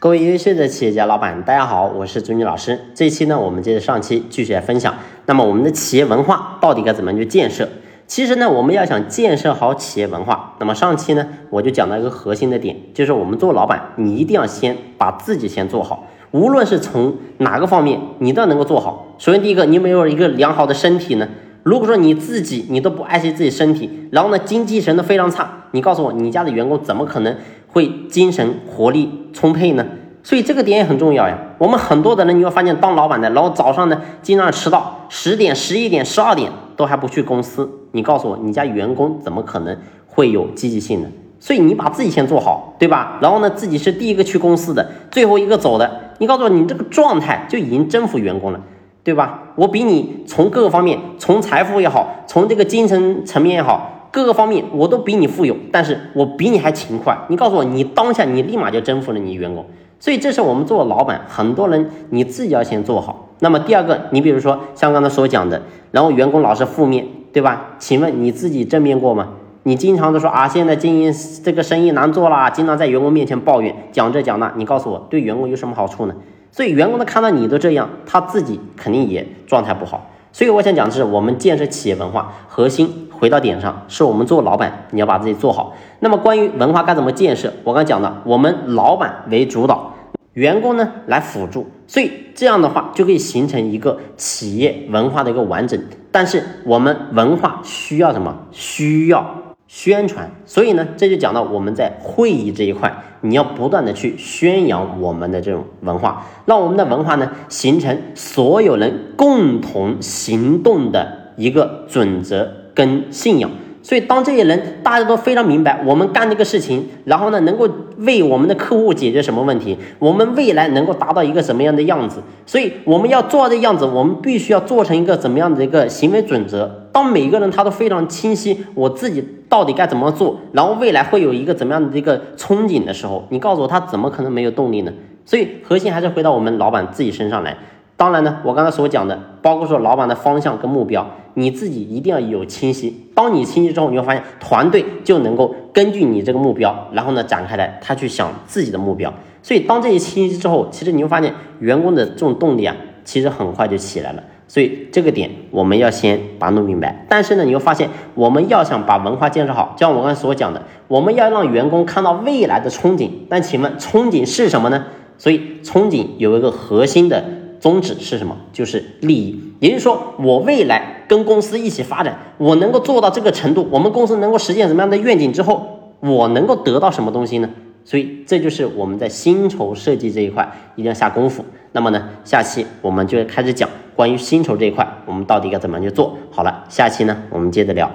各位优秀的企业家老板，大家好，我是朱妮老师。这一期呢，我们接着上期继续来分享。那么，我们的企业文化到底该怎么去建设？其实呢，我们要想建设好企业文化，那么上期呢，我就讲到一个核心的点，就是我们做老板，你一定要先把自己先做好。无论是从哪个方面，你都要能够做好。首先，第一个，你有没有一个良好的身体呢？如果说你自己你都不爱惜自己身体，然后呢，精气神都非常差，你告诉我，你家的员工怎么可能？会精神活力充沛呢，所以这个点也很重要呀。我们很多的人，你会发现当老板的，然后早上呢经常迟到，十点、十一点、十二点都还不去公司。你告诉我，你家员工怎么可能会有积极性呢？所以你把自己先做好，对吧？然后呢，自己是第一个去公司的，最后一个走的。你告诉我，你这个状态就已经征服员工了，对吧？我比你从各个方面，从财富也好，从这个精神层面也好。各个方面我都比你富有，但是我比你还勤快。你告诉我，你当下你立马就征服了你员工。所以这是我们做老板，很多人你自己要先做好。那么第二个，你比如说像刚才所讲的，然后员工老是负面对吧？请问你自己正面过吗？你经常都说啊，现在经营这个生意难做啦，经常在员工面前抱怨，讲这讲那。你告诉我，对员工有什么好处呢？所以员工他看到你都这样，他自己肯定也状态不好。所以我想讲的是，我们建设企业文化核心。回到点上，是我们做老板，你要把自己做好。那么关于文化该怎么建设，我刚讲的，我们老板为主导，员工呢来辅助，所以这样的话就可以形成一个企业文化的一个完整。但是我们文化需要什么？需要宣传。所以呢，这就讲到我们在会议这一块，你要不断的去宣扬我们的这种文化，让我们的文化呢形成所有人共同行动的一个准则。跟信仰，所以当这些人大家都非常明白，我们干这个事情，然后呢，能够为我们的客户解决什么问题，我们未来能够达到一个什么样的样子，所以我们要做的样子，我们必须要做成一个怎么样的一个行为准则。当每个人他都非常清晰，我自己到底该怎么做，然后未来会有一个怎么样的一个憧憬的时候，你告诉我他怎么可能没有动力呢？所以核心还是回到我们老板自己身上来。当然呢，我刚才所讲的，包括说老板的方向跟目标，你自己一定要有清晰。当你清晰之后，你会发现团队就能够根据你这个目标，然后呢展开来，他去想自己的目标。所以当这些清晰之后，其实你会发现员工的这种动力啊，其实很快就起来了。所以这个点我们要先把它弄明白。但是呢，你会发现我们要想把文化建设好，就像我刚才所讲的，我们要让员工看到未来的憧憬。但请问憧憬是什么呢？所以憧憬有一个核心的。宗旨是什么？就是利益，也就是说，我未来跟公司一起发展，我能够做到这个程度，我们公司能够实现什么样的愿景之后，我能够得到什么东西呢？所以，这就是我们在薪酬设计这一块一定要下功夫。那么呢，下期我们就开始讲关于薪酬这一块，我们到底该怎么样去做好了。下期呢，我们接着聊。